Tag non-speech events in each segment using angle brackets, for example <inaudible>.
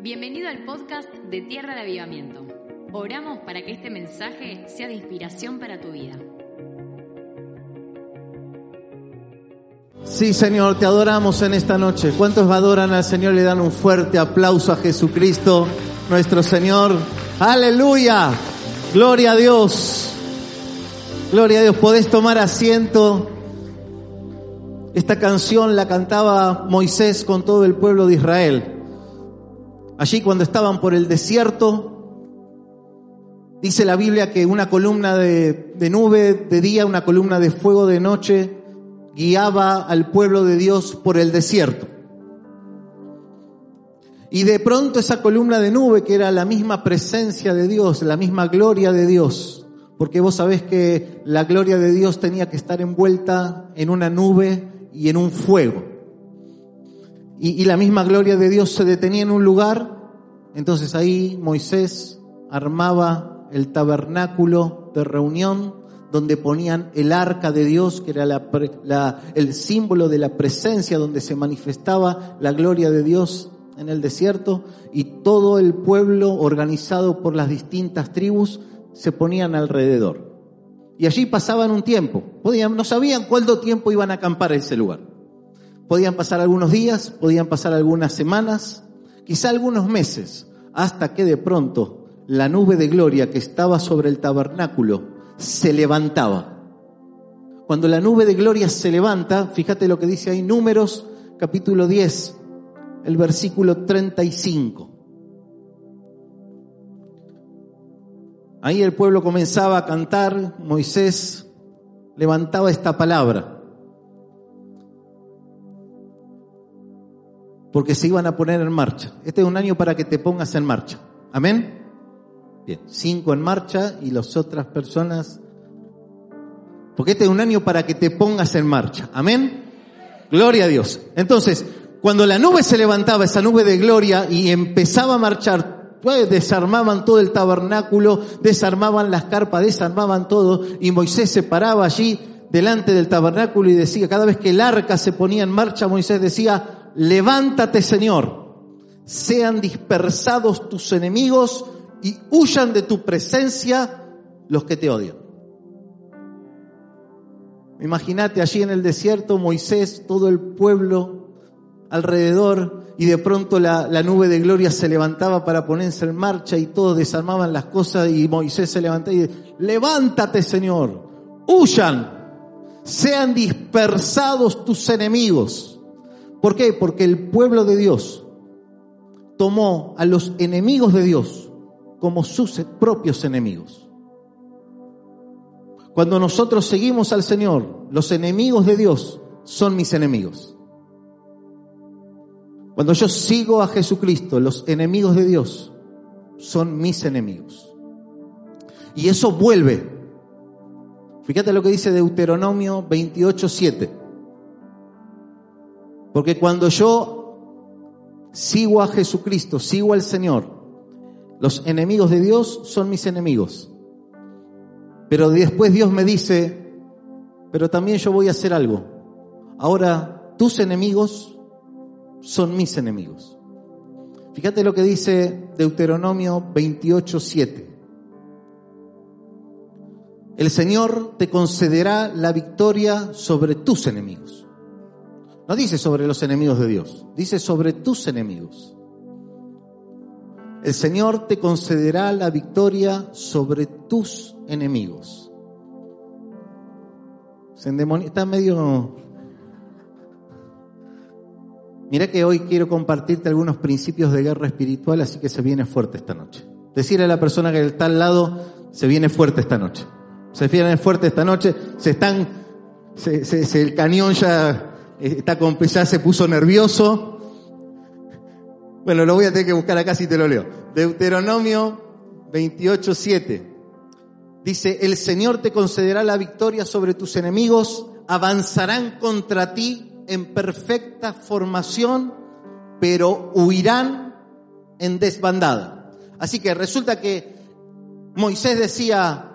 Bienvenido al podcast de Tierra de Avivamiento. Oramos para que este mensaje sea de inspiración para tu vida. Sí, Señor, te adoramos en esta noche. ¿Cuántos adoran al Señor? Le dan un fuerte aplauso a Jesucristo, nuestro Señor. Aleluya. Gloria a Dios. Gloria a Dios. Podés tomar asiento. Esta canción la cantaba Moisés con todo el pueblo de Israel. Allí cuando estaban por el desierto, dice la Biblia que una columna de, nube de día, una columna de fuego de noche, guiaba al pueblo de Dios por el desierto. Y de pronto esa columna de nube, que era la misma presencia de Dios, la misma gloria de Dios, porque vos sabés que la gloria de Dios tenía que estar envuelta en una nube y en un fuego y, la misma gloria de Dios se detenía en un lugar, entonces ahí Moisés armaba el tabernáculo de reunión donde ponían el arca de Dios, que era el símbolo de la presencia donde se manifestaba la gloria de Dios en el desierto, y todo el pueblo organizado por las distintas tribus se ponían alrededor. Y allí pasaban un tiempo, podían, no sabían cuánto tiempo iban a acampar en ese lugar. Podían pasar algunos días, podían pasar algunas semanas, quizá algunos meses, hasta que de pronto la nube de gloria que estaba sobre el tabernáculo se levantaba. Cuando la nube de gloria se levanta, fíjate lo que dice ahí Números capítulo 10, el versículo 35. Ahí el pueblo comenzaba a cantar, Moisés levantaba esta palabra. Porque se iban a poner en marcha. Este es un año para que te pongas en marcha. Amén. Bien, cinco en marcha y las otras personas. Porque este es un año para que te pongas en marcha. Amén. Gloria a Dios. Entonces, cuando la nube se levantaba, esa nube de gloria, y empezaba a marchar, pues desarmaban todo el tabernáculo, desarmaban las carpas, desarmaban todo, y Moisés se paraba allí delante del tabernáculo y decía, cada vez que el arca se ponía en marcha, Moisés decía, levántate Señor, sean dispersados tus enemigos y huyan de tu presencia los que te odian. Imagínate allí en el desierto, Moisés, todo el pueblo alrededor, y de pronto la, nube de gloria se levantaba para ponerse en marcha y todos desarmaban las cosas y Moisés se levantaba y dice, levántate Señor, huyan, sean dispersados tus enemigos. ¿Por qué? Porque el pueblo de Dios tomó a los enemigos de Dios como sus propios enemigos. Cuando nosotros seguimos al Señor, los enemigos de Dios son mis enemigos. Cuando yo sigo a Jesucristo, los enemigos de Dios son mis enemigos. Y eso vuelve. Fíjate lo que dice Deuteronomio 28, 7. Porque cuando yo sigo a Jesucristo, sigo al Señor, los enemigos de Dios son mis enemigos. Pero después Dios me dice, pero también yo voy a hacer algo. Ahora tus enemigos son mis enemigos. Fíjate lo que dice Deuteronomio 28, 7. El Señor te concederá la victoria sobre tus enemigos. No dice sobre los enemigos de Dios, dice sobre tus enemigos. El Señor te concederá la victoria sobre tus enemigos. Se está medio... Mira que hoy quiero compartirte algunos principios de guerra espiritual, así que se viene fuerte esta noche. Decirle a la persona que está al lado, se viene fuerte esta noche. Se viene fuerte esta noche, se están, se, el cañón ya está con, ya se puso nervioso. Bueno, lo voy a tener que buscar acá si te lo leo. Deuteronomio 28, 7. Dice, el Señor te concederá la victoria sobre tus enemigos, avanzarán contra ti en perfecta formación, pero huirán en desbandada. Así que resulta que Moisés decía,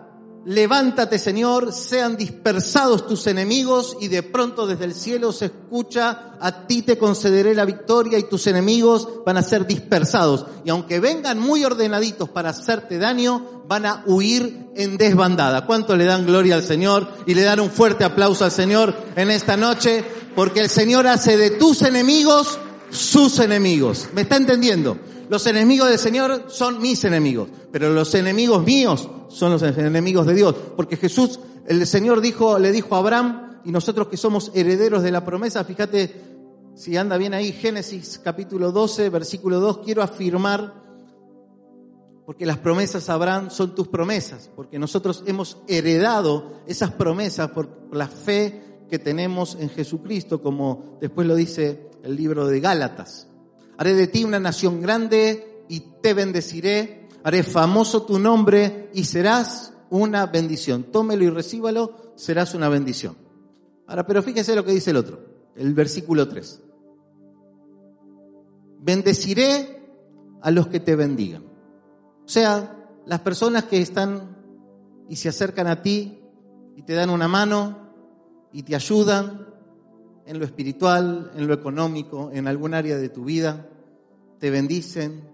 levántate Señor, sean dispersados tus enemigos y de pronto desde el cielo se escucha, a ti te concederé la victoria y tus enemigos van a ser dispersados. Y aunque vengan muy ordenaditos para hacerte daño, van a huir en desbandada. ¿Cuánto le dan gloria al Señor? Y le dan un fuerte aplauso al Señor en esta noche, porque el Señor hace de tus enemigos sus enemigos. ¿Me está entendiendo? Los enemigos del Señor son mis enemigos, pero los enemigos míos son los enemigos de Dios. Porque Jesús, el Señor dijo, le dijo a Abraham, y nosotros que somos herederos de la promesa, fíjate si anda bien ahí, Génesis capítulo 12, versículo 2, quiero afirmar, porque las promesas Abraham son tus promesas, porque nosotros hemos heredado esas promesas por la fe que tenemos en Jesucristo, como después lo dice el libro de Gálatas. Haré de ti una nación grande y te bendeciré. Haré famoso tu nombre y serás una bendición. Tómelo y recíbalo, serás una bendición. Ahora, pero fíjese lo que dice el otro, el versículo 3. Bendeciré a los que te bendigan. O sea, las personas que están y se acercan a ti y te dan una mano y te ayudan en lo espiritual, en lo económico, en algún área de tu vida, te bendicen,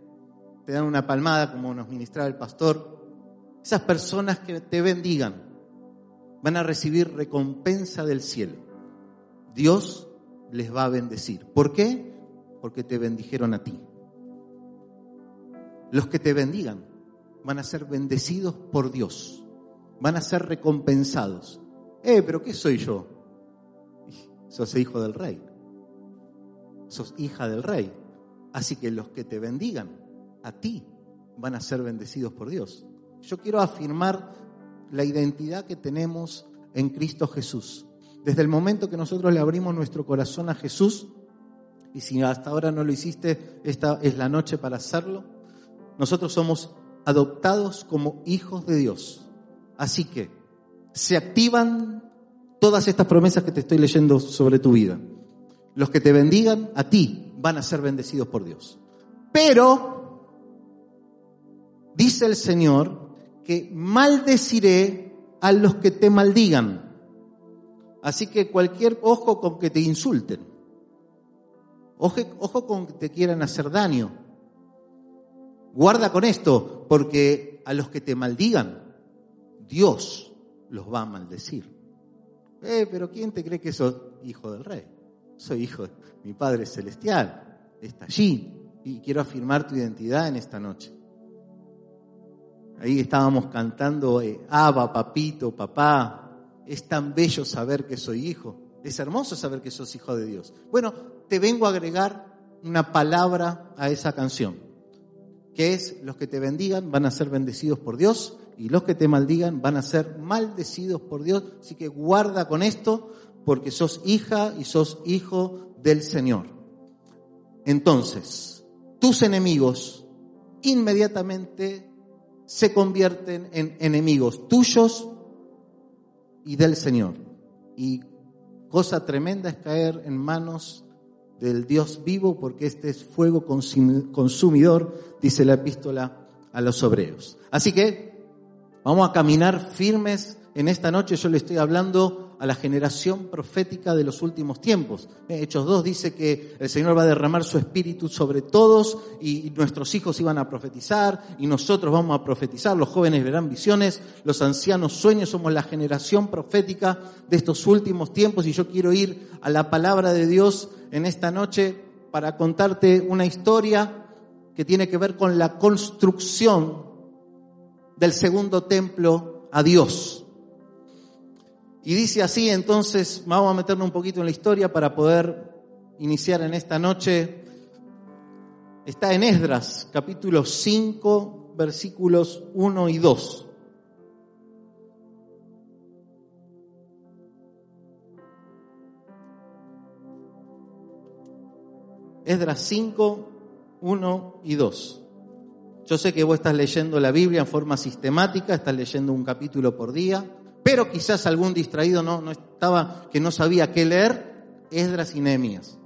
te dan una palmada como nos ministraba el pastor. Esas personas que te bendigan van a recibir recompensa del cielo. Dios les va a bendecir. ¿Por qué? Porque te bendijeron a ti. Los que te bendigan van a ser bendecidos por Dios. Van a ser recompensados. Eh, pero ¿qué soy yo? Sos hijo del rey, sos hija del rey. Así que los que te bendigan a ti van a ser bendecidos por Dios. Yo quiero afirmar la identidad que tenemos en Cristo Jesús. Desde el momento que nosotros le abrimos nuestro corazón a Jesús, y si hasta ahora no lo hiciste, esta es la noche para hacerlo, nosotros somos adoptados como hijos de Dios. Así que se activan todas estas promesas que te estoy leyendo sobre tu vida. Los que te bendigan a ti van a ser bendecidos por Dios. Pero, dice el Señor, que maldeciré a los que te maldigan. Así que cualquier ojo con que te insulten. Ojo, con que te quieran hacer daño. Guarda con esto, porque a los que te maldigan, Dios los va a maldecir. Eh, pero ¿quién te cree que sos hijo del rey? Soy hijo de mi Padre Celestial. Está allí. Y quiero afirmar tu identidad en esta noche. Ahí estábamos cantando, eh, Abba, papito, papá. Es tan bello saber que soy hijo. Es hermoso saber que sos hijo de Dios. Bueno, te vengo a agregar una palabra a esa canción, que es los que te bendigan van a ser bendecidos por Dios y los que te maldigan van a ser maldecidos por Dios. Así que guarda con esto porque sos hija y sos hijo del Señor. Entonces, tus enemigos inmediatamente se convierten en enemigos tuyos y del Señor. Y cosa tremenda es caer en manos del Dios vivo porque este es fuego consumidor, dice la epístola a los obreros. Así que Vamos a caminar firmes en esta noche. Yo le estoy hablando a la generación profética de los últimos tiempos. Eh, Hechos 2 dice que el Señor va a derramar su espíritu sobre todos y nuestros hijos iban a profetizar y nosotros vamos a profetizar. Los jóvenes verán visiones, los ancianos sueños. Somos la generación profética de estos últimos tiempos y yo quiero ir a la palabra de Dios en esta noche para contarte una historia que tiene que ver con la construcción del segundo templo a Dios. Y dice así, entonces, vamos a meternos un poquito en la historia para poder iniciar en esta noche. Está en Esdras, capítulo 5, versículos 1 y 2. Esdras 5, 1 y 2. Yo sé que vos estás leyendo la Biblia en forma sistemática, estás leyendo un capítulo por día, pero quizás algún distraído no, no estaba, que no sabía qué leer, Esdras y Nehemías.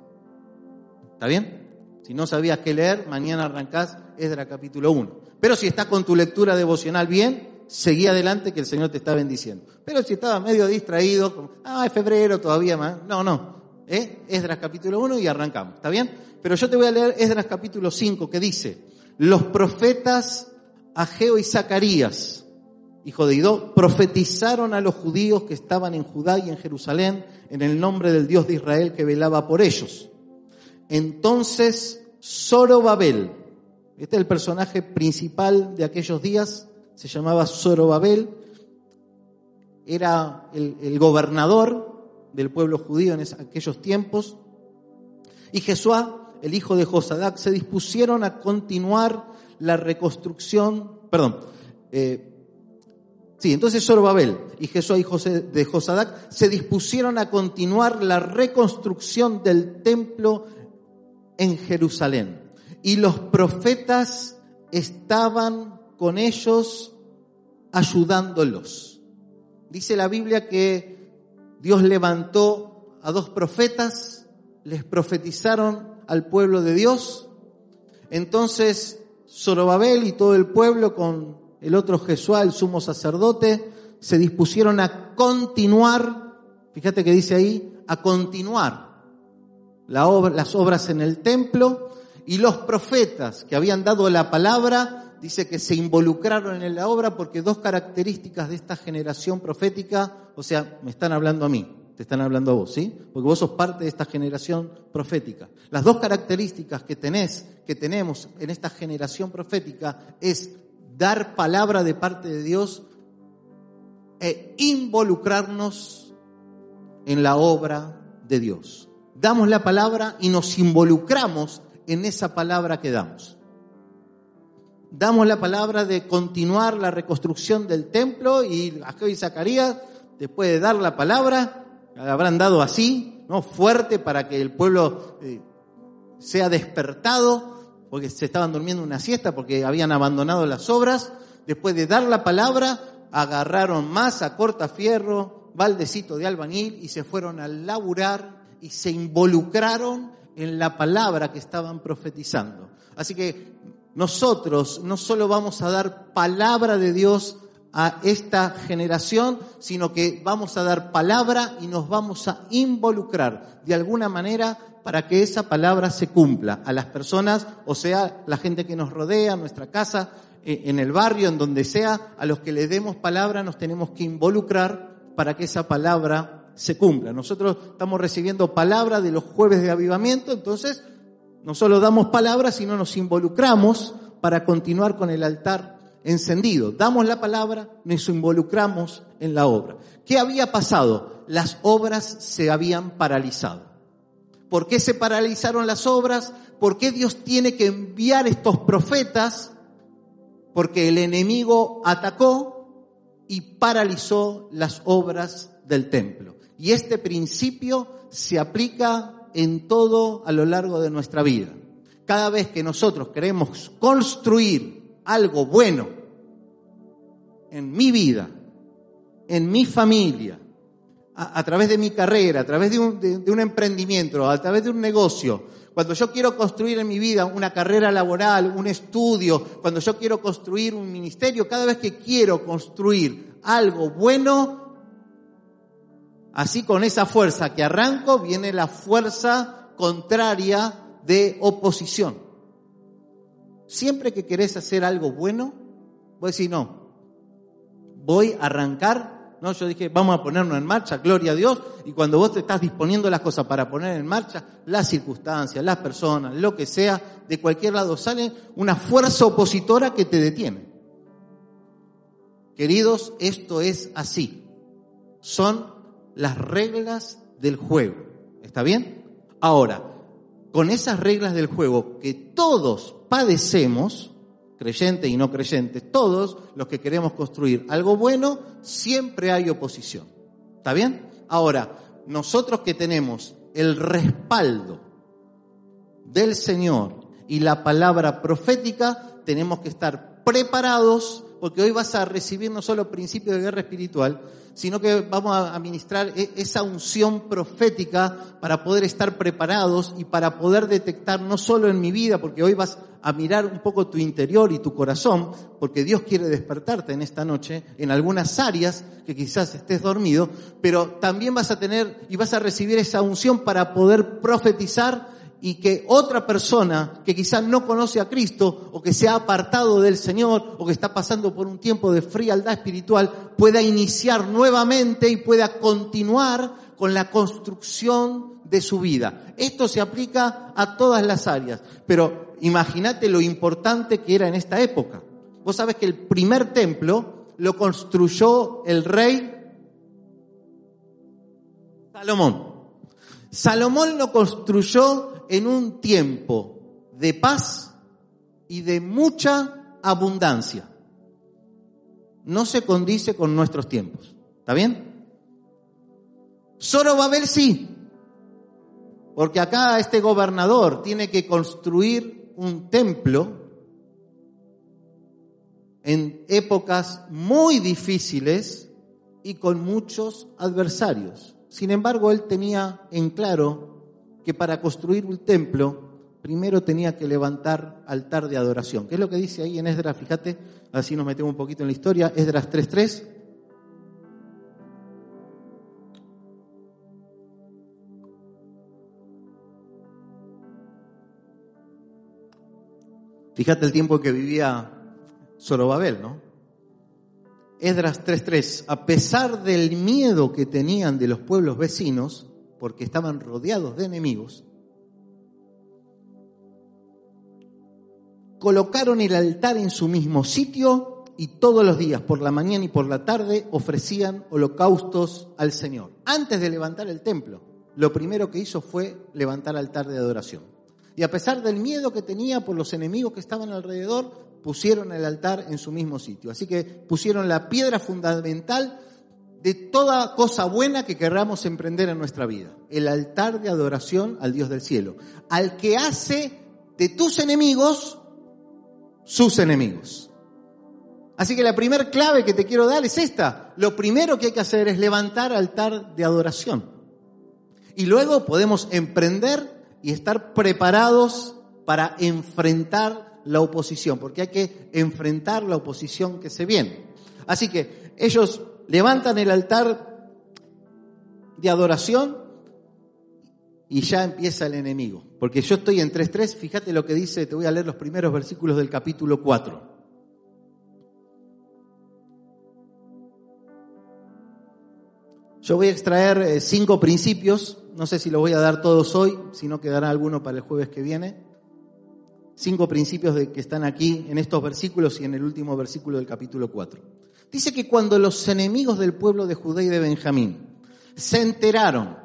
¿Está bien? Si no sabías qué leer, mañana arrancás Esdras capítulo 1. Pero si estás con tu lectura devocional bien, seguí adelante que el Señor te está bendiciendo. Pero si estaba medio distraído, como, ah, es febrero todavía más. No, no. ¿Eh? Esdras capítulo 1 y arrancamos. ¿Está bien? Pero yo te voy a leer Esdras capítulo 5 que dice, los profetas Ageo y Zacarías, hijo de Idó, profetizaron a los judíos que estaban en Judá y en Jerusalén en el nombre del Dios de Israel que velaba por ellos. Entonces Zorobabel, este es el personaje principal de aquellos días, se llamaba Zorobabel, era el, gobernador del pueblo judío en aquellos tiempos, y Jesuá, el hijo de Josadac, se dispusieron a continuar la reconstrucción, perdón, eh, Sí, entonces Zorobabel y Jesús hijo de Josadac se dispusieron a continuar la reconstrucción del templo en Jerusalén. Y los profetas estaban con ellos ayudándolos. Dice la Biblia que Dios levantó a dos profetas, les profetizaron al pueblo de Dios. Entonces Zorobabel y todo el pueblo con el otro Jesús, el sumo sacerdote, se dispusieron a continuar, fíjate que dice ahí, a continuar las obras en el templo y los profetas que habían dado la palabra, dice que se involucraron en la obra porque dos características de esta generación profética, o sea, me están hablando a mí, te están hablando a vos, ¿sí? Porque vos sos parte de esta generación profética. Las dos características que tenés, que tenemos en esta generación profética es dar palabra de parte de Dios e involucrarnos en la obra de Dios. Damos la palabra y nos involucramos en esa palabra que damos. Damos la palabra de continuar la reconstrucción del templo y Ageo y Zacarías, después de dar la palabra, la habrán dado así, ¿no? Fuerte para que el pueblo eh, sea despertado porque se estaban durmiendo una siesta, porque habían abandonado las obras. Después de dar la palabra, agarraron masa, cortafierro, baldecito de albañil y se fueron a laburar y se involucraron en la palabra que estaban profetizando. Así que nosotros no solo vamos a dar palabra de Dios a esta generación, sino que vamos a dar palabra y nos vamos a involucrar de alguna manera para que esa palabra se cumpla a las personas, o sea, la gente que nos rodea, nuestra casa, eh, en el barrio, en donde sea, a los que le demos palabra nos tenemos que involucrar para que esa palabra se cumpla. Nosotros estamos recibiendo palabra de los jueves de avivamiento, entonces no solo damos palabra, sino nos involucramos para continuar con el altar encendido. Damos la palabra, nos involucramos en la obra. ¿Qué había pasado? Las obras se habían paralizado. ¿Por qué se paralizaron las obras? ¿Por qué Dios tiene que enviar estos profetas? Porque el enemigo atacó y paralizó las obras del templo. Y este principio se aplica en todo a lo largo de nuestra vida. Cada vez que nosotros queremos construir algo bueno en mi vida, en mi familia, a, través de mi carrera, a través de un, emprendimiento, a través de un negocio, cuando yo quiero construir en mi vida una carrera laboral, un estudio, cuando yo quiero construir un ministerio, cada vez que quiero construir algo bueno, así con esa fuerza que arranco, viene la fuerza contraria de oposición. Siempre que querés hacer algo bueno, voy a decir, no, voy a arrancar no, yo dije, vamos a ponernos en marcha, gloria a Dios. Y cuando vos te estás disponiendo las cosas para poner en marcha, las circunstancias, las personas, lo que sea, de cualquier lado sale una fuerza opositora que te detiene. Queridos, esto es así. Son las reglas del juego. ¿Está bien? Ahora, con esas reglas del juego que todos padecemos, creyentes y no creyentes, todos los que queremos construir algo bueno, siempre hay oposición. ¿Está bien? Ahora, nosotros que tenemos el respaldo del Señor y la palabra profética, tenemos que estar preparados porque hoy vas a recibir no solo principios de guerra espiritual, sino que vamos a administrar e-, esa unción profética para poder estar preparados y para poder detectar no solo en mi vida, porque hoy vas a mirar un poco tu interior y tu corazón, porque Dios quiere despertarte en esta noche en algunas áreas que quizás estés dormido, pero también vas a tener y vas a recibir esa unción para poder profetizar y que otra persona que quizás no conoce a Cristo o que se ha apartado del Señor o que está pasando por un tiempo de frialdad espiritual pueda iniciar nuevamente y pueda continuar con la construcción de su vida. Esto se aplica a todas las áreas, pero imagínate lo importante que era en esta época. Vos sabés que el primer templo lo construyó el rey Salomón. Salomón lo construyó en un tiempo de paz y de mucha abundancia. No se condice con nuestros tiempos. ¿Está bien? Zorobabel sí. Porque acá este gobernador tiene que construir un templo en épocas muy difíciles y con muchos adversarios. Sin embargo, él tenía en claro que para construir un templo primero tenía que levantar altar de adoración. ¿Qué es lo que dice ahí en Esdras? Fíjate, así nos metemos un poquito en la historia. Esdras 3.3. Fíjate el tiempo que vivía Zorobabel, ¿no? Esdras 3.3. A pesar del miedo que tenían de los pueblos vecinos, porque estaban rodeados de enemigos, colocaron el altar en su mismo sitio y todos los días, por la mañana y por la tarde, ofrecían holocaustos al Señor. Antes de levantar el templo, lo primero que hizo fue levantar altar de adoración. Y a pesar del miedo que tenía por los enemigos que estaban alrededor, pusieron el altar en su mismo sitio. Así que pusieron la piedra fundamental de toda cosa buena que querramos emprender en nuestra vida. El altar de adoración al Dios del cielo, al que hace de tus enemigos sus enemigos. Así que la primera clave que te quiero dar es esta. Lo primero que hay que hacer es levantar altar de adoración. Y luego podemos emprender y estar preparados para enfrentar la oposición, porque hay que enfrentar la oposición que se viene. Así que ellos levantan el altar de adoración y ya empieza el enemigo. Porque yo estoy en 3.3, fíjate lo que dice, te voy a leer los primeros versículos del capítulo 4. Yo voy a extraer eh, cinco principios, no sé si los voy a dar todos hoy, si no quedará alguno para el jueves que viene. Cinco principios de, que están aquí en estos versículos y en el último versículo del capítulo 4. Dice que cuando los enemigos del pueblo de Judá y de Benjamín se enteraron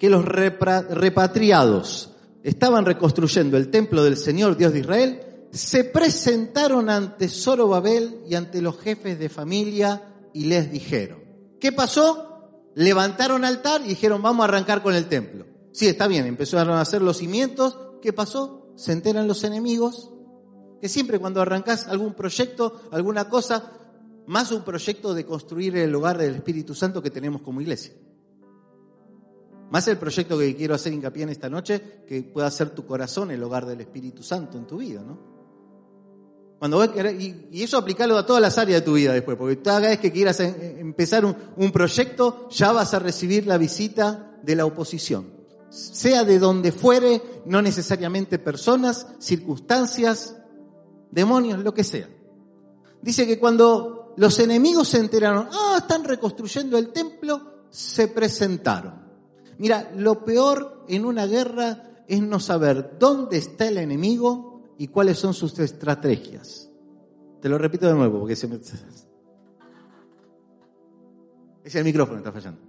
que los repatriados estaban reconstruyendo el templo del Señor Dios de Israel, se presentaron ante Zorobabel y ante los jefes de familia y les dijeron, ¿qué pasó? Levantaron altar y dijeron, vamos a arrancar con el templo. Sí, está bien, empezaron a hacer los cimientos, ¿qué pasó? Se enteran los enemigos, que siempre cuando arrancás algún proyecto, alguna cosa, más un proyecto de construir el hogar del Espíritu Santo que tenemos como iglesia. Más el proyecto que quiero hacer hincapié en esta noche, que pueda ser tu corazón el hogar del Espíritu Santo en tu vida, ¿no? Cuando y, eso aplicarlo a todas las áreas de tu vida después, porque cada vez que quieras empezar un, un proyecto, ya vas a recibir la visita de la oposición. Sea de donde fuere, no necesariamente personas, circunstancias, demonios, lo que sea. Dice que cuando los enemigos se enteraron, ah, están reconstruyendo el templo, se presentaron. Mira, lo peor en una guerra es no saber dónde está el enemigo y cuáles son sus estrategias. Te lo repito de nuevo porque se me... <laughs> Es el micrófono está fallando.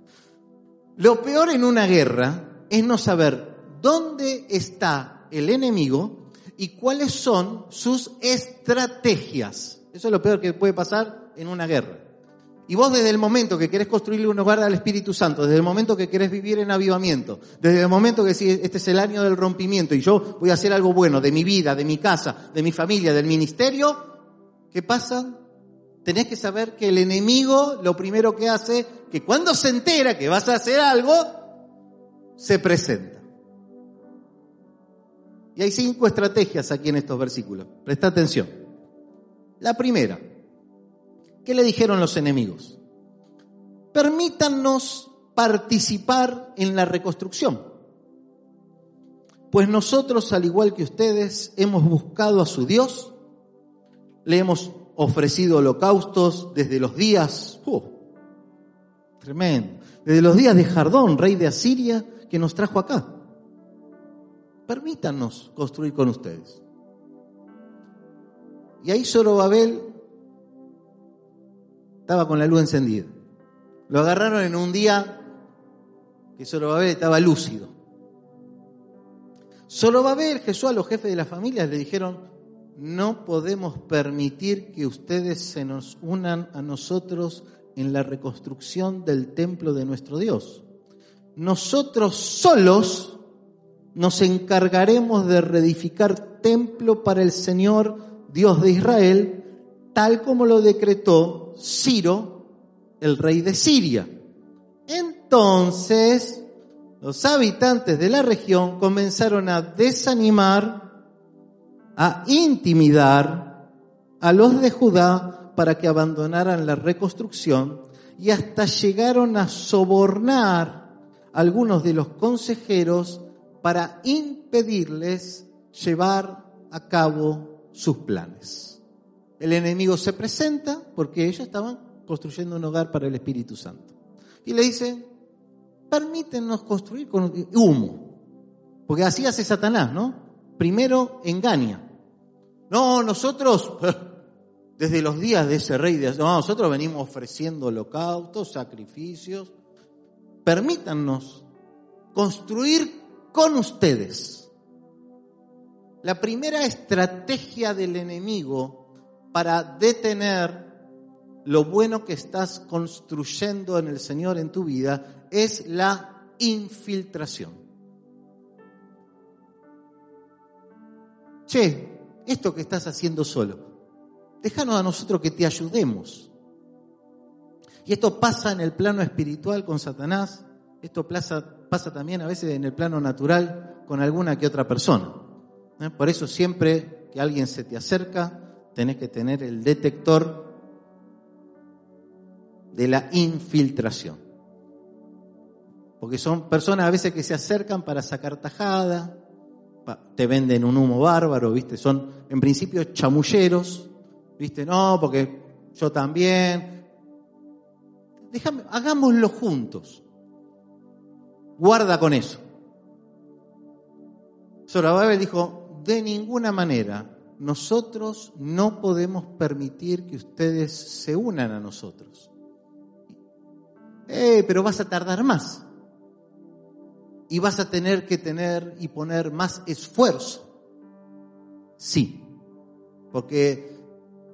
Lo peor en una guerra es no saber dónde está el enemigo y cuáles son sus estrategias. Eso es lo peor que puede pasar en una guerra. Y vos desde el momento que querés construirle un hogar al Espíritu Santo, desde el momento que querés vivir en avivamiento, desde el momento que si este es el año del rompimiento y yo voy a hacer algo bueno de mi vida, de mi casa, de mi familia, del ministerio, ¿qué pasa? tenés que saber que el enemigo lo primero que hace, que cuando se entera que vas a hacer algo, se presenta. Y hay cinco estrategias aquí en estos versículos. Presta atención. La primera, ¿qué le dijeron los enemigos? Permítanos participar en la reconstrucción. Pues nosotros, al igual que ustedes, hemos buscado a su Dios, le hemos ofrecido holocaustos desde los días, uh, tremendo, desde los días de Jardón, rey de Asiria, que nos trajo acá. Permítanos construir con ustedes. Y ahí Zorobabel estaba con la luz encendida. Lo agarraron en un día que Zorobabel estaba lúcido. Zorobabel, Jesús, a los jefes de las familias le dijeron, no podemos permitir que ustedes se nos unan a nosotros en la reconstrucción del templo de nuestro Dios. Nosotros solos nos encargaremos de reedificar templo para el Señor Dios de Israel, tal como lo decretó Ciro, el rey de Siria. Entonces, los habitantes de la región comenzaron a desanimar, a intimidar a los de Judá para que abandonaran la reconstrucción y hasta llegaron a sobornar a algunos de los consejeros para impedirles llevar a cabo sus planes. El enemigo se presenta porque ellos estaban construyendo un hogar para el Espíritu Santo. Y le dice, permítenos construir con humo. Porque así hace Satanás, ¿no? Primero engaña. No, nosotros, <laughs> desde los días de ese rey, de, no, nosotros venimos ofreciendo holocaustos, sacrificios. Permítanos construir con ustedes. La primera estrategia del enemigo para detener lo bueno que estás construyendo en el Señor en tu vida es la infiltración. Che, esto que estás haciendo solo, déjanos a nosotros que te ayudemos. Y esto pasa en el plano espiritual con Satanás, esto pasa, pasa también a veces en el plano natural con alguna que otra persona. ¿Eh? Por eso siempre que alguien se te acerca, tenés que tener el detector de la infiltración. Porque son personas a veces que se acercan para sacar tajada, te venden un humo bárbaro, ¿viste? Son en principio chamulleros, ¿viste? No, porque yo también. Déjame, hagámoslo juntos. Guarda con eso. Zorobabel dijo, de ninguna manera nosotros no podemos permitir que ustedes se unan a nosotros. Eh, pero vas a tardar más. Y vas a tener que tener y poner más esfuerzo. Sí, porque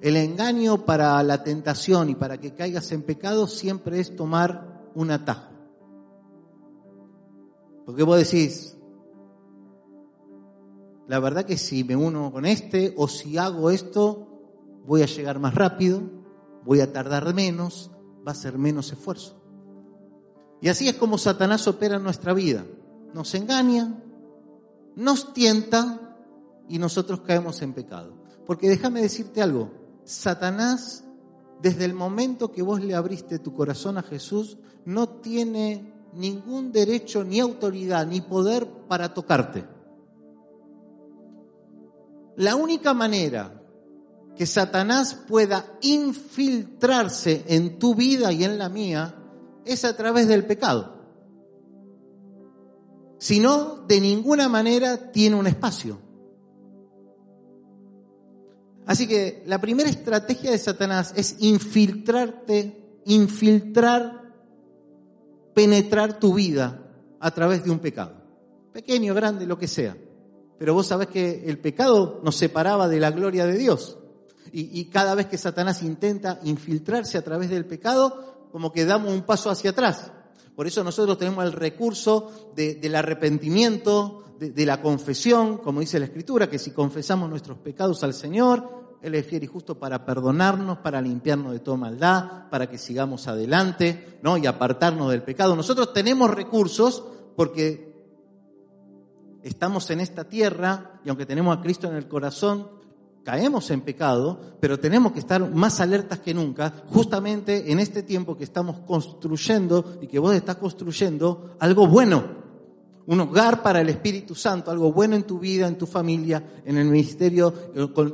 el engaño para la tentación y para que caigas en pecado siempre es tomar un atajo. Porque vos decís, la verdad que si me uno con este o si hago esto, voy a llegar más rápido, voy a tardar menos, va a ser menos esfuerzo. Y así es como Satanás opera en nuestra vida. Nos engaña, nos tienta y nosotros caemos en pecado. Porque déjame decirte algo, Satanás, desde el momento que vos le abriste tu corazón a Jesús, no tiene ningún derecho, ni autoridad, ni poder para tocarte. La única manera que Satanás pueda infiltrarse en tu vida y en la mía es a través del pecado. Si no, de ninguna manera tiene un espacio. Así que la primera estrategia de Satanás es infiltrarte, infiltrar, penetrar tu vida a través de un pecado. Pequeño, grande, lo que sea. Pero vos sabés que el pecado nos separaba de la gloria de Dios. Y, cada vez que Satanás intenta infiltrarse a través del pecado, como que damos un paso hacia atrás. Por eso nosotros tenemos el recurso del arrepentimiento, de, la confesión, como dice la Escritura, que si confesamos nuestros pecados al Señor, Él es fiel y justo para perdonarnos, para limpiarnos de toda maldad, para que sigamos adelante, ¿no? Y apartarnos del pecado. Nosotros tenemos recursos porque estamos en esta tierra y aunque tenemos a Cristo en el corazón, caemos en pecado, pero tenemos que estar más alertas que nunca, justamente en este tiempo que estamos construyendo y que vos estás construyendo algo bueno un hogar para el Espíritu Santo, algo bueno en tu vida, en tu familia, en el ministerio,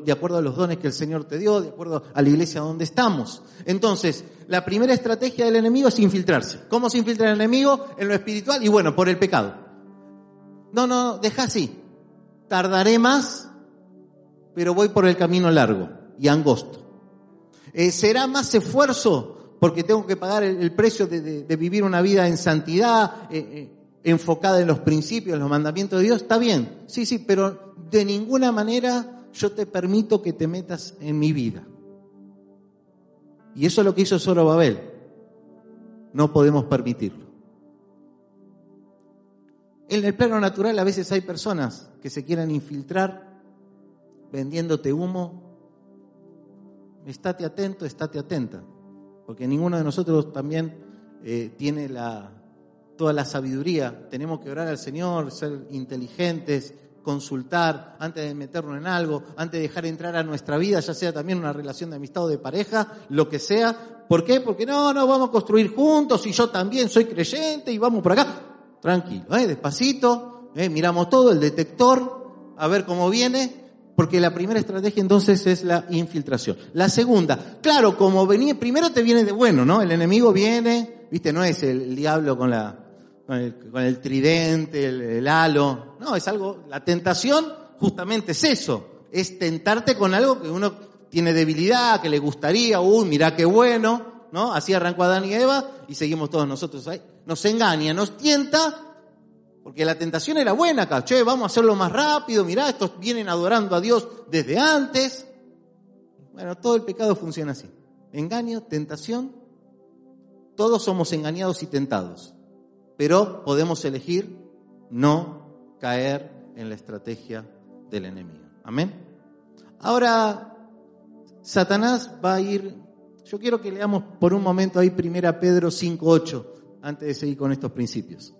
de acuerdo a los dones que el Señor te dio, de acuerdo a la iglesia donde estamos. Entonces, la primera estrategia del enemigo es infiltrarse. ¿Cómo se infiltra el enemigo? En lo espiritual y bueno, por el pecado. No, no, deja así. Tardaré más, pero voy por el camino largo y angosto. Eh, será más esfuerzo porque tengo que pagar el, precio de, vivir una vida en santidad. Eh, enfocada en los principios, en los mandamientos de Dios, está bien, sí, sí, pero de ninguna manera yo te permito que te metas en mi vida. Y eso es lo que hizo Zorobabel. No podemos permitirlo. En el plano natural a veces hay personas que se quieran infiltrar vendiéndote humo. Estate atento, estate atenta, porque ninguno de nosotros también eh, tiene la, toda la sabiduría. Tenemos que orar al Señor, ser inteligentes, consultar antes de meternos en algo, antes de dejar entrar a nuestra vida, ya sea también una relación de amistad o de pareja, lo que sea. ¿Por qué? Porque no, no, vamos a construir juntos y yo también soy creyente y vamos por acá. Tranquilo, ¿eh? despacito, ¿eh? miramos todo, el detector, a ver cómo viene, porque la primera estrategia entonces es la infiltración. La segunda, claro, como venía, primero te viene de bueno, ¿no? El enemigo viene, viste, no es el diablo con la, con el, tridente, el, halo. No, es algo, la tentación justamente es eso, es tentarte con algo que uno tiene debilidad, que le gustaría, uy, mira qué bueno, ¿no? Así arrancó Adán y Eva y seguimos todos nosotros ahí. Nos engaña, nos tienta, porque la tentación era buena vamos a hacerlo más rápido, mirá, estos vienen adorando a Dios desde antes. Bueno, todo el pecado funciona así. Engaño, tentación, todos somos engañados y tentados pero podemos elegir no caer en la estrategia del enemigo. Amén. Ahora, Satanás va a ir, yo quiero que leamos por un momento ahí primera Pedro 5.8, antes de seguir con estos principios.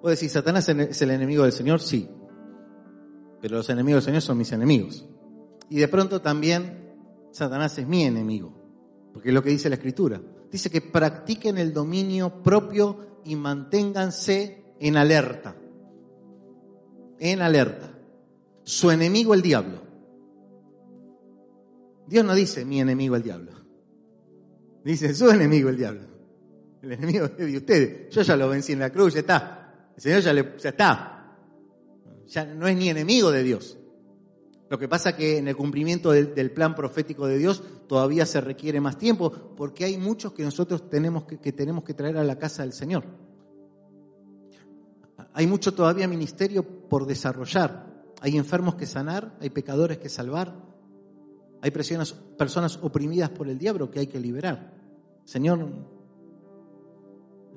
¿Puedo decir, Satanás es el enemigo del Señor? Sí. Pero los enemigos del Señor son mis enemigos. Y de pronto también Satanás es mi enemigo, porque es lo que dice la Escritura. Dice que practiquen el dominio propio y manténganse en alerta. En alerta. Su enemigo el diablo. Dios no dice mi enemigo el diablo. Dice su enemigo el diablo. El enemigo de ustedes. Yo ya lo vencí en la cruz, ya está. El Señor ya, le, ya está. Ya no es ni enemigo de Dios. Lo que pasa que en el cumplimiento del, plan profético de Dios todavía se requiere más tiempo, porque hay muchos que nosotros tenemos que, tenemos que traer a la casa del Señor. Hay mucho todavía ministerio por desarrollar. Hay enfermos que sanar, hay pecadores que salvar, hay personas, oprimidas por el diablo que hay que liberar. Señor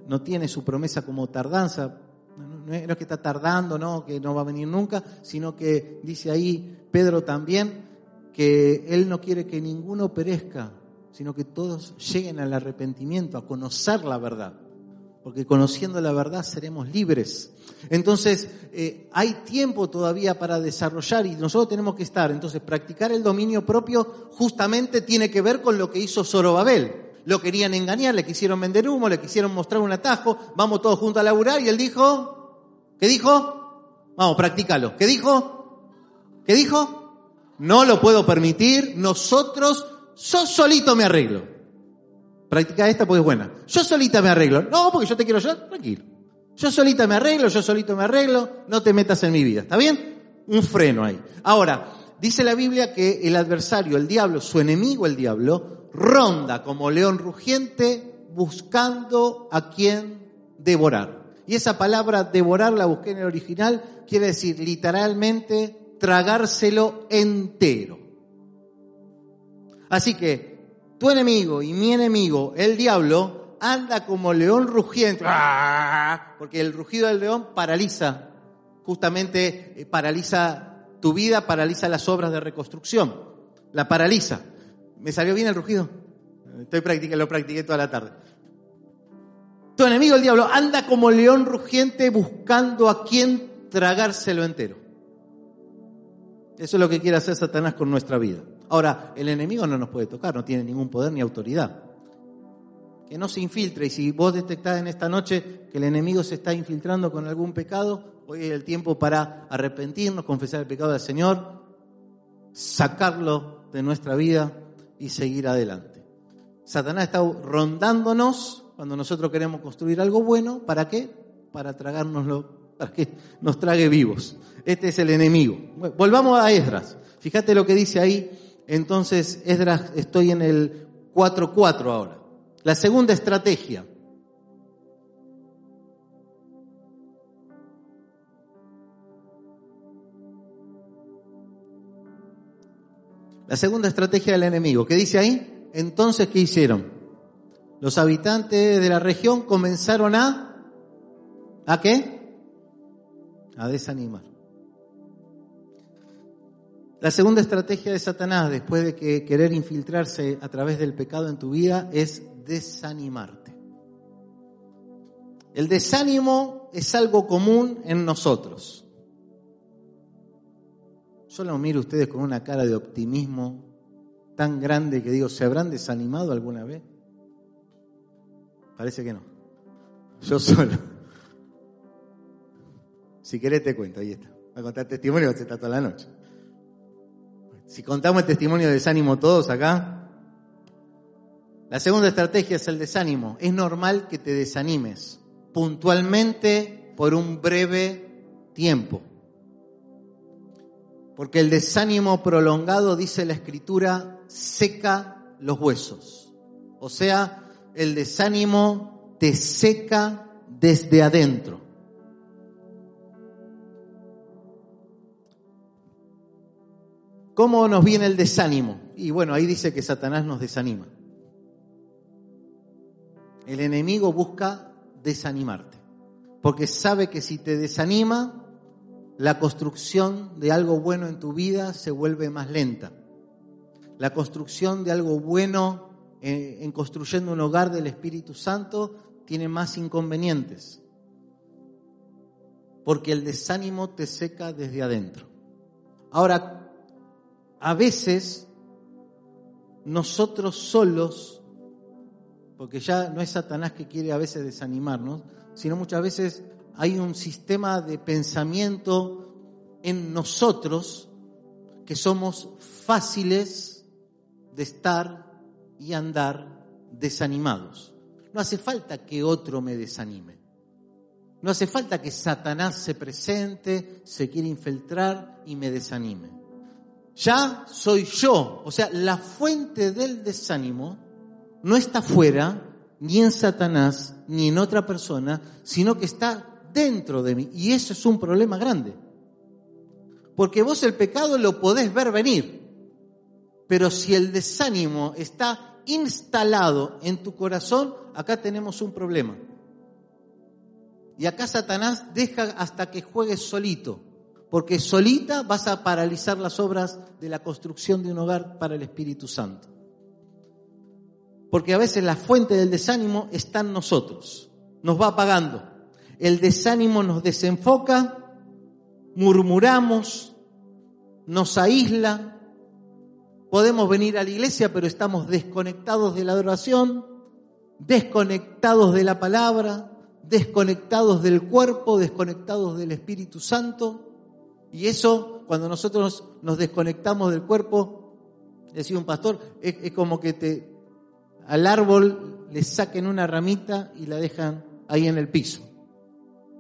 no tiene su promesa como tardanza, no es que está tardando, no, que no va a venir nunca, sino que dice ahí Pedro también que él no quiere que ninguno perezca, sino que todos lleguen al arrepentimiento, a conocer la verdad. Porque conociendo la verdad seremos libres. Entonces, eh, hay tiempo todavía para desarrollar y nosotros tenemos que estar. Entonces, practicar el dominio propio justamente tiene que ver con lo que hizo Zorobabel. Lo querían engañar, le quisieron vender humo, le quisieron mostrar un atajo, vamos todos juntos a laburar y él dijo, ¿Qué dijo? Vamos, practícalo. ¿Qué dijo? ¿Qué dijo? No lo puedo permitir, nosotros, yo solito me arreglo. Practica esta porque es buena. Yo solita me arreglo. No, porque yo te quiero ayudar, tranquilo. Yo solita me arreglo, yo solito me arreglo, no te metas en mi vida. ¿Está bien? Un freno ahí. Ahora, dice la Biblia que el adversario, el diablo, su enemigo el diablo, ronda como león rugiente buscando a quien devorar. Y esa palabra devorar la busqué en el original, quiere decir literalmente tragárselo entero. Así que tu enemigo y mi enemigo, el diablo, anda como león rugiente, ¡Ah! porque el rugido del león paraliza, justamente eh, paraliza tu vida, paraliza las obras de reconstrucción, la paraliza. ¿Me salió bien el rugido? Estoy practicando, lo practiqué toda la tarde. Tu enemigo, el diablo, anda como león rugiente buscando a quien tragárselo entero. Eso es lo que quiere hacer Satanás con nuestra vida. Ahora, el enemigo no nos puede tocar, no tiene ningún poder ni autoridad. Que no se infiltre y si vos detectás en esta noche que el enemigo se está infiltrando con algún pecado, hoy es el tiempo para arrepentirnos, confesar el pecado del Señor, sacarlo de nuestra vida y seguir adelante. Satanás está rondándonos cuando nosotros queremos construir algo bueno, ¿para qué? Para tragárnoslo, para que nos trague vivos. Este es el enemigo. volvamos a Esdras. Fíjate lo que dice ahí. Entonces, Esdras, estoy en el 4.4 ahora. La segunda estrategia. La segunda estrategia del enemigo. ¿Qué dice ahí? Entonces, ¿qué hicieron? los habitantes de la región comenzaron a, ¿a qué? A desanimar. La segunda estrategia de Satanás, después de que querer infiltrarse a través del pecado en tu vida, es desanimarte. El desánimo es algo común en nosotros. Solo miro ustedes con una cara de optimismo tan grande que digo, ¿se habrán desanimado alguna vez? Parece que no. Yo solo. Si querés te cuento, ahí está. Va a contar testimonio, se está toda la noche. Si contamos el testimonio de desánimo todos acá. La segunda estrategia es el desánimo. Es normal que te desanimes puntualmente por un breve tiempo. Porque el desánimo prolongado, dice la escritura, seca los huesos. O sea, el desánimo te seca desde adentro. ¿Cómo nos viene el desánimo? Y bueno, ahí dice que Satanás nos desanima. El enemigo busca desanimarte, porque sabe que si te desanima, la construcción de algo bueno en tu vida se vuelve más lenta. La construcción de algo bueno en construyendo un hogar del Espíritu Santo tiene más inconvenientes. Porque el desánimo te seca desde adentro. Ahora, a veces nosotros solos, porque ya no es Satanás que quiere a veces desanimarnos, sino muchas veces hay un sistema de pensamiento en nosotros que somos fáciles de estar y andar desanimados. No hace falta que otro me desanime. No hace falta que Satanás se presente, se quiera infiltrar y me desanime. Ya soy yo. O sea, la fuente del desánimo no está fuera, ni en Satanás, ni en otra persona, sino que está dentro de mí. Y eso es un problema grande. Porque vos el pecado lo podés ver venir. Pero si el desánimo está instalado en tu corazón, acá tenemos un problema. Y acá Satanás deja hasta que juegues solito, porque solita vas a paralizar las obras de la construcción de un hogar para el Espíritu Santo. Porque a veces la fuente del desánimo está en nosotros, nos va apagando. El desánimo nos desenfoca, murmuramos, nos aísla, Podemos venir a la iglesia, pero estamos desconectados de la adoración, desconectados de la palabra, desconectados del cuerpo, desconectados del Espíritu Santo. Y eso, cuando nosotros nos desconectamos del cuerpo, decía un pastor, es, como que te, al árbol le saquen una ramita y la dejan ahí en el piso.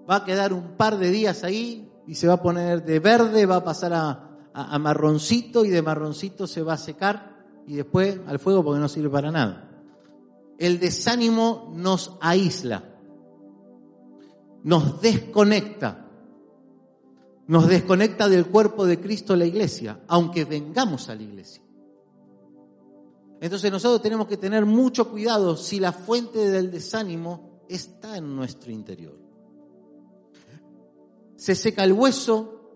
Va a quedar un par de días ahí y se va a poner de verde, va a pasar a, a, marroncito y de marroncito se va a secar y después al fuego porque no sirve para nada. El desánimo nos aísla, nos desconecta. Nos desconecta del cuerpo de Cristo la iglesia, aunque vengamos a la iglesia. Entonces nosotros tenemos que tener mucho cuidado si la fuente del desánimo está en nuestro interior. Se seca el hueso,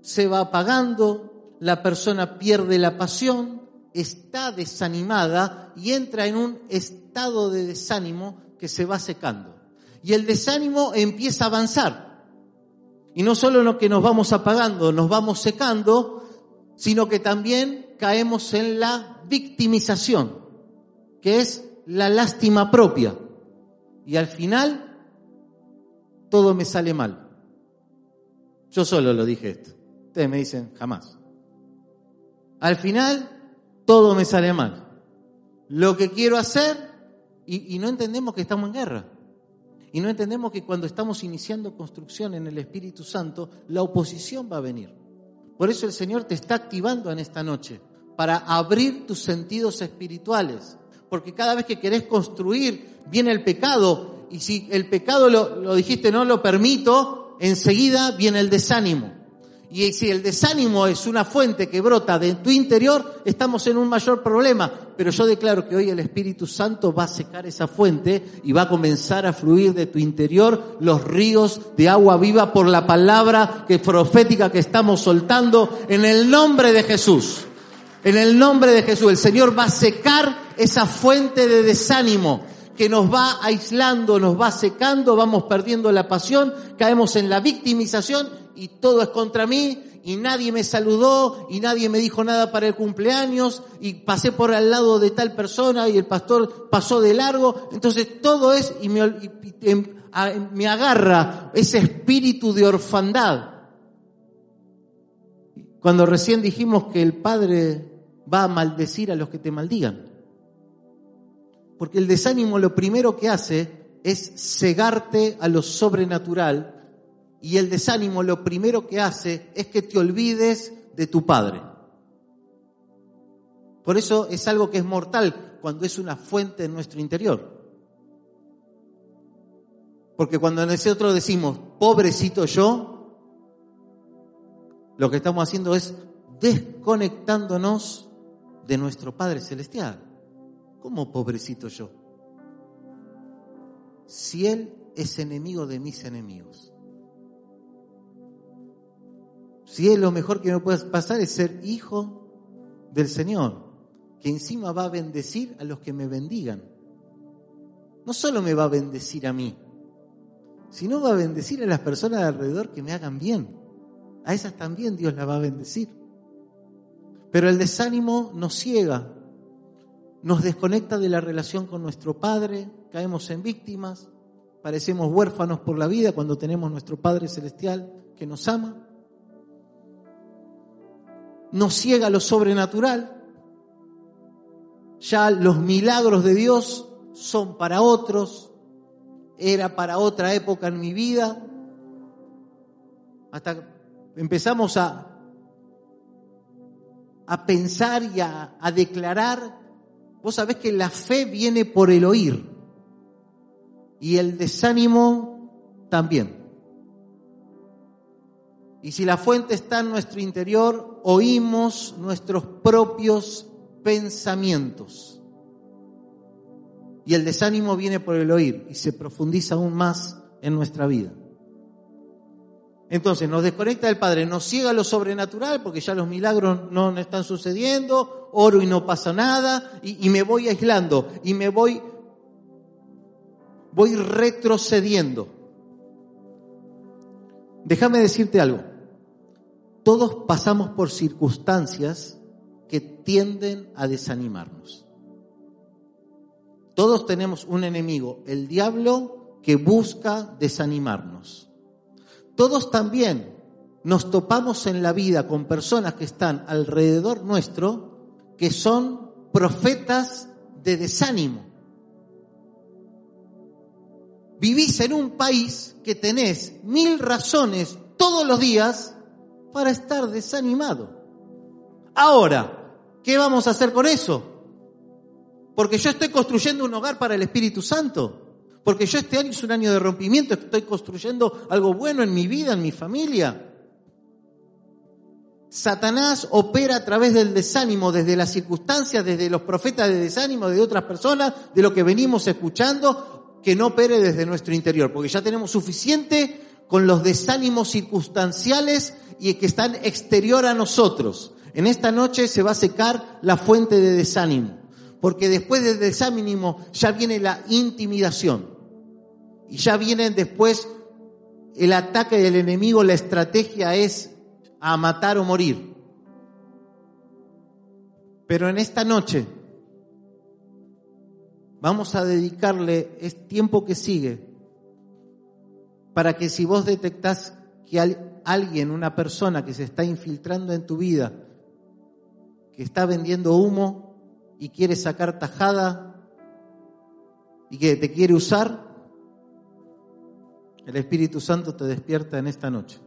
se va apagando, la persona pierde la pasión, está desanimada y entra en un estado de desánimo que se va secando. Y el desánimo empieza a avanzar. Y no solo lo que nos vamos apagando, nos vamos secando, sino que también caemos en la victimización, que es la lástima propia. Y al final, todo me sale mal. Yo solo lo dije esto. Ustedes me dicen, jamás. Al final, todo me sale mal. Lo que quiero hacer, y, y no entendemos que estamos en guerra. Y no entendemos que cuando estamos iniciando construcción en el Espíritu Santo, la oposición va a venir. Por eso el Señor te está activando en esta noche, para abrir tus sentidos espirituales. Porque cada vez que querés construir, viene el pecado. Y si el pecado lo, lo dijiste, no lo permito, enseguida viene el desánimo. Y si el desánimo es una fuente que brota de tu interior, estamos en un mayor problema. Pero yo declaro que hoy el Espíritu Santo va a secar esa fuente y va a comenzar a fluir de tu interior los ríos de agua viva por la palabra que profética que estamos soltando en el nombre de Jesús. En el nombre de Jesús, el Señor va a secar esa fuente de desánimo que nos va aislando, nos va secando, vamos perdiendo la pasión, caemos en la victimización y todo es contra mí y nadie me saludó y nadie me dijo nada para el cumpleaños y pasé por al lado de tal persona y el pastor pasó de largo. Entonces todo es y me, me agarra ese espíritu de orfandad. Cuando recién dijimos que el Padre va a maldecir a los que te maldigan. Porque el desánimo lo primero que hace es cegarte a lo sobrenatural y el desánimo lo primero que hace es que te olvides de tu Padre. Por eso es algo que es mortal cuando es una fuente en nuestro interior. Porque cuando nosotros decimos, pobrecito yo, lo que estamos haciendo es desconectándonos de nuestro Padre Celestial. ¿Cómo pobrecito yo? Si Él es enemigo de mis enemigos. Si es lo mejor que me puede pasar es ser hijo del Señor, que encima va a bendecir a los que me bendigan. No solo me va a bendecir a mí, sino va a bendecir a las personas alrededor que me hagan bien. A esas también Dios las va a bendecir. Pero el desánimo nos ciega, nos desconecta de la relación con nuestro Padre, caemos en víctimas, parecemos huérfanos por la vida cuando tenemos nuestro Padre Celestial que nos ama nos ciega lo sobrenatural. Ya los milagros de Dios son para otros, era para otra época en mi vida. Hasta empezamos a, a pensar y a, a declarar. Vos sabés que la fe viene por el oír y el desánimo también. Y si la fuente está en nuestro interior, oímos nuestros propios pensamientos. Y el desánimo viene por el oír y se profundiza aún más en nuestra vida. Entonces nos desconecta del Padre, nos ciega lo sobrenatural porque ya los milagros no están sucediendo, oro y no pasa nada, y, me voy aislando y me voy, voy retrocediendo. Déjame decirte algo todos pasamos por circunstancias que tienden a desanimarnos. Todos tenemos un enemigo, el diablo, que busca desanimarnos. Todos también nos topamos en la vida con personas que están alrededor nuestro que son profetas de desánimo. Vivís en un país que tenés mil razones todos los días para estar desanimado. Ahora, ¿qué vamos a hacer con eso? Porque yo estoy construyendo un hogar para el Espíritu Santo. Porque yo este año es un año de rompimiento, estoy construyendo algo bueno en mi vida, en mi familia. Satanás opera a través del desánimo, desde las circunstancias, desde los profetas de desánimo, de otras personas, de lo que venimos escuchando, que no opere desde nuestro interior, porque ya tenemos suficiente con los desánimos circunstanciales y que están exterior a nosotros. En esta noche se va a secar la fuente de desánimo, porque después del desánimo ya viene la intimidación y ya viene después el ataque del enemigo, la estrategia es a matar o morir. Pero en esta noche vamos a dedicarle el tiempo que sigue para que si vos detectás que alguien, una persona que se está infiltrando en tu vida, que está vendiendo humo y quiere sacar tajada y que te quiere usar, el Espíritu Santo te despierta en esta noche.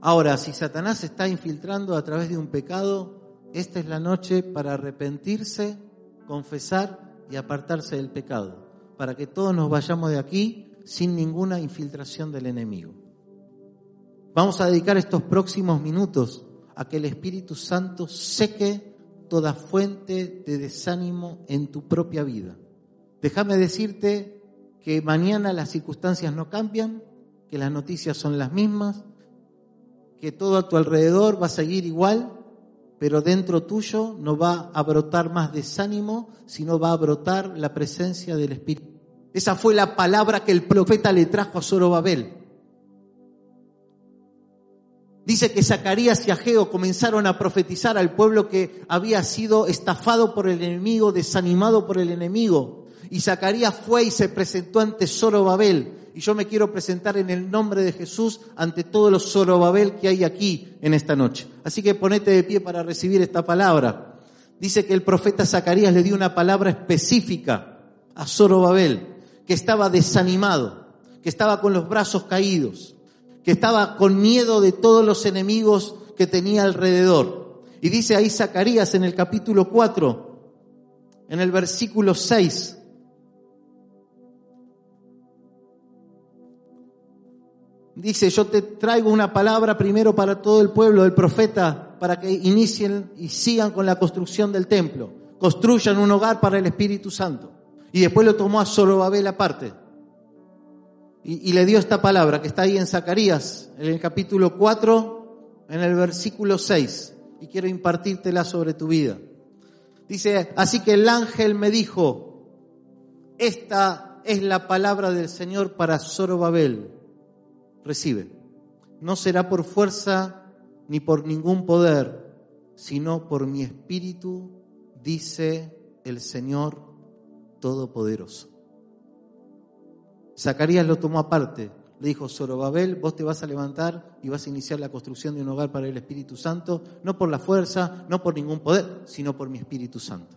Ahora, si Satanás está infiltrando a través de un pecado, esta es la noche para arrepentirse, confesar y apartarse del pecado, para que todos nos vayamos de aquí sin ninguna infiltración del enemigo. Vamos a dedicar estos próximos minutos a que el Espíritu Santo seque toda fuente de desánimo en tu propia vida. Déjame decirte que mañana las circunstancias no cambian, que las noticias son las mismas, que todo a tu alrededor va a seguir igual, pero dentro tuyo no va a brotar más desánimo, sino va a brotar la presencia del Espíritu. Esa fue la palabra que el profeta le trajo a Zorobabel. Dice que Zacarías y Ageo comenzaron a profetizar al pueblo que había sido estafado por el enemigo, desanimado por el enemigo. Y Zacarías fue y se presentó ante Zorobabel y yo me quiero presentar en el nombre de Jesús ante todos los Zorobabel que hay aquí en esta noche. Así que ponete de pie para recibir esta palabra. Dice que el profeta Zacarías le dio una palabra específica a Zorobabel, que estaba desanimado, que estaba con los brazos caídos, que estaba con miedo de todos los enemigos que tenía alrededor. Y dice ahí Zacarías en el capítulo 4, en el versículo 6, dice, yo te traigo una palabra primero para todo el pueblo del profeta, para que inicien y sigan con la construcción del templo, construyan un hogar para el Espíritu Santo. Y después lo tomó a Zorobabel aparte. Y, y le dio esta palabra que está ahí en Zacarías, en el capítulo 4, en el versículo 6. Y quiero impartírtela sobre tu vida. Dice, así que el ángel me dijo, esta es la palabra del Señor para Zorobabel recibe. No será por fuerza ni por ningún poder, sino por mi espíritu, dice el Señor Todopoderoso. Zacarías lo tomó aparte. Le dijo, Zorobabel, vos te vas a levantar y vas a iniciar la construcción de un hogar para el Espíritu Santo, no por la fuerza, no por ningún poder, sino por mi Espíritu Santo.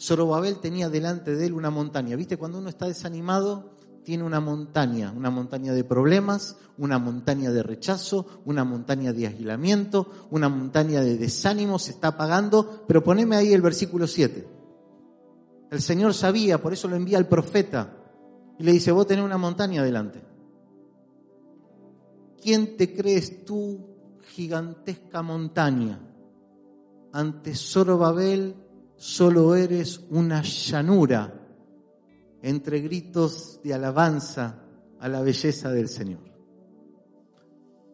Zorobabel tenía delante de él una montaña. ¿Viste? Cuando uno está desanimado, tiene una montaña, una montaña de problemas, una montaña de rechazo, una montaña de aislamiento, una montaña de desánimo, se está apagando, pero poneme ahí el versículo 7. El Señor sabía, por eso lo envía al profeta y le dice, vos tenés una montaña delante. ¿Quién te crees tú, gigantesca montaña? Ante Zorobabel solo eres una llanura entre gritos de alabanza a la belleza del Señor.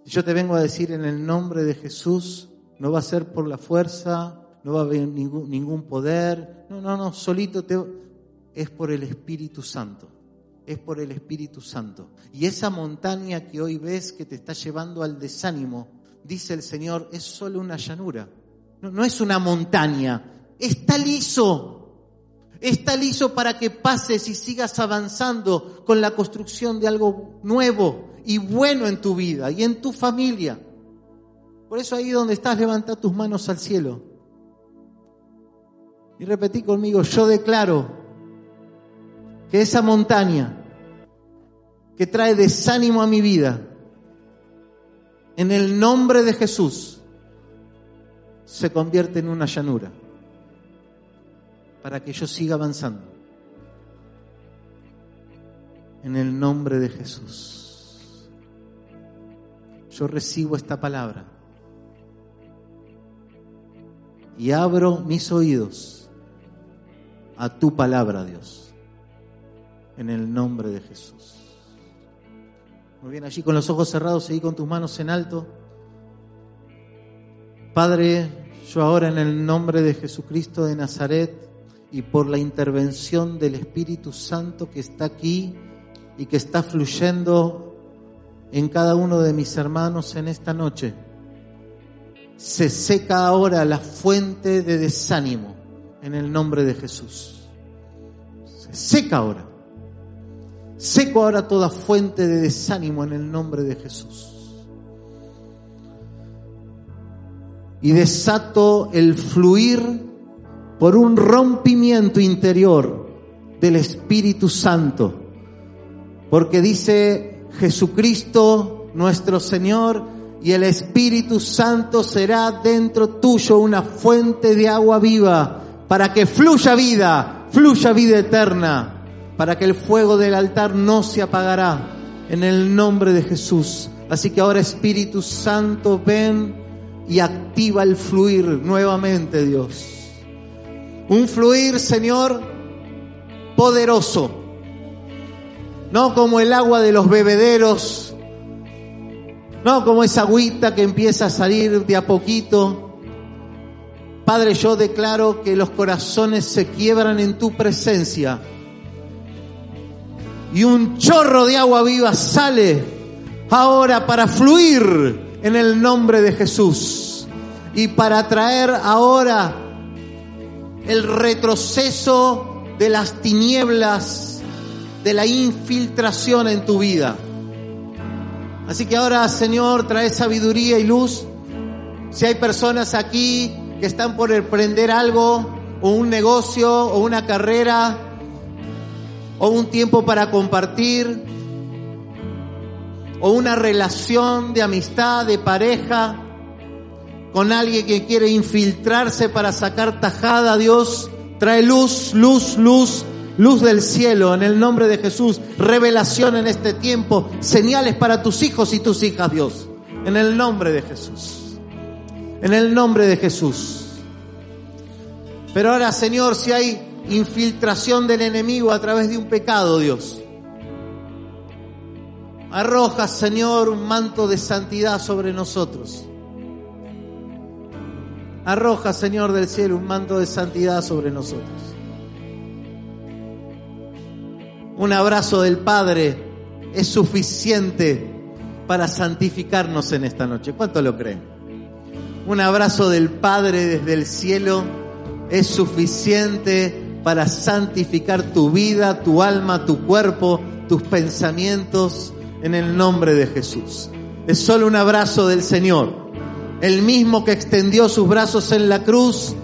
Yo te vengo a decir en el nombre de Jesús, no va a ser por la fuerza, no va a haber ningún, poder, no, no, no, solito te, es por el Espíritu Santo, es por el Espíritu Santo. Y esa montaña que hoy ves que te está llevando al desánimo, dice el Señor, es solo una llanura, no es una montaña, está liso, Está listo para que pases y sigas avanzando con la construcción de algo nuevo y bueno en tu vida y en tu familia. Por eso ahí donde estás, levanta tus manos al cielo. Y repetí conmigo, yo declaro que esa montaña que trae desánimo a mi vida, en el nombre de Jesús, se convierte en una llanura para que yo siga avanzando. En el nombre de Jesús. yo recibo esta palabra y abro mis oídos a tu palabra, Dios, en el nombre de Jesús. Muy bien, allí con los ojos cerrados, seguí con tus manos en alto. Padre, yo ahora en el nombre de Jesucristo de Nazaret y por la intervención del Espíritu Santo que está aquí y que está fluyendo en cada uno de mis hermanos en esta noche, se seca ahora la fuente de desánimo en el nombre de Jesús. Se seca ahora. Seco ahora toda fuente de desánimo en el nombre de Jesús. Y desato el fluir por un rompimiento interior del Espíritu Santo. Porque dice Jesucristo nuestro Señor, y el Espíritu Santo será dentro tuyo una fuente de agua viva para que fluya vida, fluya vida eterna para que el fuego del altar no se apagará en el nombre de Jesús. Así que ahora Espíritu Santo, ven y activa el fluir nuevamente, Dios. Un fluir, Señor, poderoso. No como el agua de los bebederos, no como esa agüita que empieza a salir de a poquito. Padre, yo declaro que los corazones se quiebran en tu presencia y un chorro de agua viva sale ahora para fluir en el nombre de Jesús y para traer ahora el retroceso de las tinieblas, de la infiltración en tu vida. Así que ahora, Señor, trae sabiduría y luz. Si hay personas aquí que están por emprender algo, o un negocio, o una carrera, o un tiempo para compartir, o una relación de amistad, de pareja, con alguien que quiere infiltrarse para sacar tajada, Dios trae luz, luz, luz, luz del cielo en el nombre de Jesús, revelación en este tiempo, señales para tus hijos y tus hijas, Dios, en el nombre de Jesús, en el nombre de Jesús. Pero ahora, Señor, si hay infiltración del enemigo a través de un pecado, Dios. Arroja, Señor, un manto de santidad sobre nosotros. Arroja, Señor del cielo, un manto de santidad sobre nosotros. Un abrazo del Padre es suficiente para santificarnos en esta noche. ¿Cuánto lo creen? Un abrazo del Padre desde el cielo es suficiente para santificar tu vida, tu alma, tu cuerpo, tus pensamientos en el nombre de Jesús. Es solo un abrazo del Señor, el mismo que extendió sus brazos en la cruz,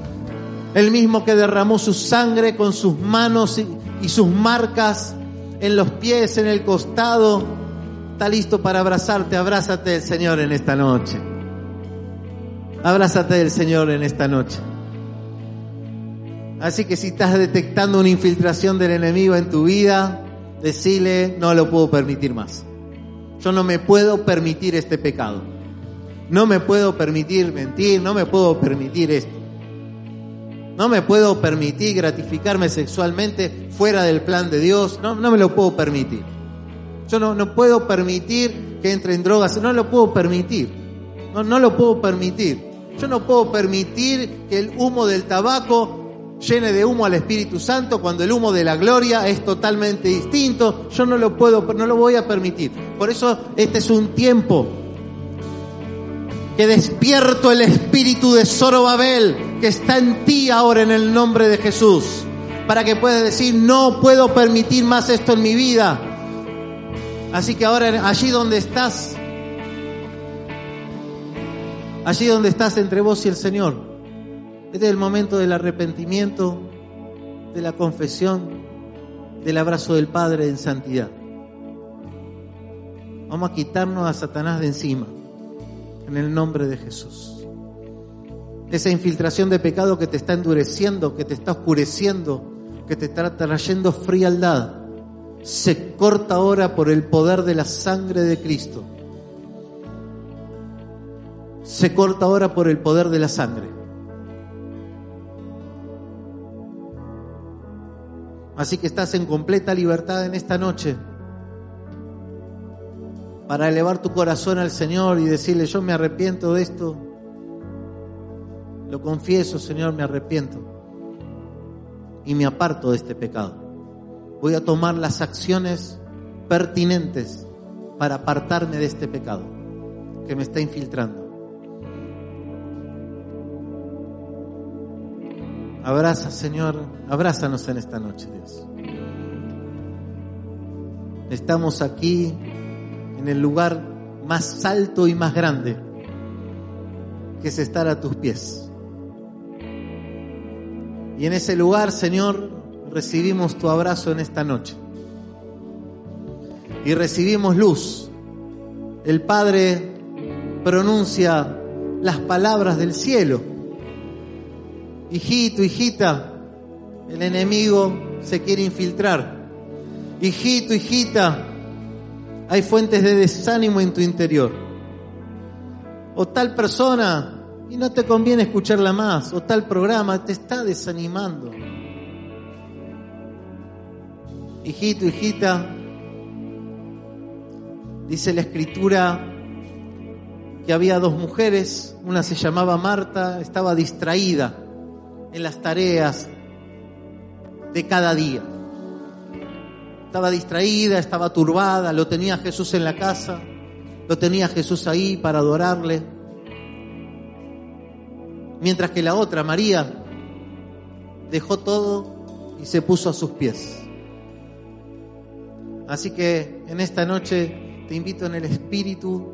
el mismo que derramó su sangre con sus manos y, sus marcas en los pies, en el costado, está listo para abrazarte. Abrázate del Señor en esta noche. Abrázate del Señor en esta noche. Así que si estás detectando una infiltración del enemigo en tu vida, decile, no lo puedo permitir más. Yo no me puedo permitir este pecado. No me puedo permitir mentir, no me puedo permitir esto. No me puedo permitir gratificarme sexualmente fuera del plan de Dios. No, no me lo puedo permitir. Yo no, no puedo permitir que entre en drogas. No lo puedo permitir. No, no lo puedo permitir. Yo no puedo permitir que el humo del tabaco llene de humo al Espíritu Santo cuando el humo de la gloria es totalmente distinto. Yo no lo puedo, no lo voy a permitir. Por eso este es un tiempo que despierto el espíritu de Zorobabel que está en ti ahora en el nombre de Jesús, para que puedas decir, no puedo permitir más esto en mi vida. Así que ahora allí donde estás, allí donde estás entre vos y el Señor, este es el momento del arrepentimiento, de la confesión, del abrazo del Padre en santidad. Vamos a quitarnos a Satanás de encima, en el nombre de Jesús. Esa infiltración de pecado que te está endureciendo, que te está oscureciendo, que te está trayendo frialdad, se corta ahora por el poder de la sangre de Cristo. se corta ahora por el poder de la sangre. Así que estás en completa libertad en esta noche para elevar tu corazón al Señor y decirle, yo me arrepiento de esto. Lo confieso, Señor, me arrepiento. Y me aparto de este pecado. Voy a tomar las acciones pertinentes para apartarme de este pecado que me está infiltrando. Abraza, Señor, abrázanos en esta noche, Dios. Estamos aquí en el lugar más alto y más grande, que es estar a tus pies. Y en ese lugar, Señor, recibimos tu abrazo en esta noche. Y recibimos luz. El Padre pronuncia las palabras del cielo. Hijito, hijita, el enemigo se quiere infiltrar. Hijito, hijita, hay fuentes de desánimo en tu interior. O tal persona, y no te conviene escucharla más, o tal programa te está desanimando. Hijito, hijita, dice la escritura que había dos mujeres, una se llamaba Marta, estaba distraída en las tareas de cada día estaba distraída, estaba turbada, lo tenía Jesús en la casa, lo tenía Jesús ahí para adorarle. Mientras que la otra, María, dejó todo y se puso a sus pies. Así que en esta noche te invito en el Espíritu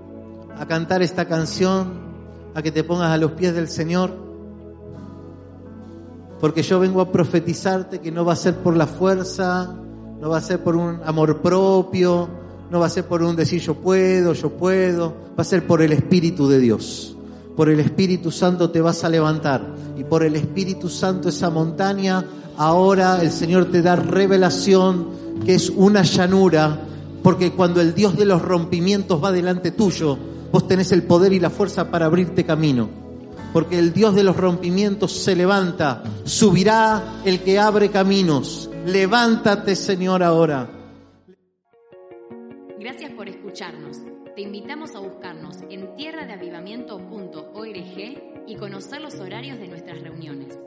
a cantar esta canción, a que te pongas a los pies del Señor, porque yo vengo a profetizarte que no va a ser por la fuerza, no va a ser por un amor propio, no va a ser por un decir yo puedo, yo puedo, va a ser por el Espíritu de Dios. Por el Espíritu Santo te vas a levantar y por el Espíritu Santo esa montaña, ahora el Señor te da revelación que es una llanura, porque cuando el Dios de los rompimientos va delante tuyo, vos tenés el poder y la fuerza para abrirte camino. Porque el Dios de los rompimientos se levanta, subirá el que abre caminos, Levántate, Señor, ahora. Gracias por escucharnos. Te invitamos a buscarnos en tierradeavivamiento.org y conocer los horarios de nuestras reuniones.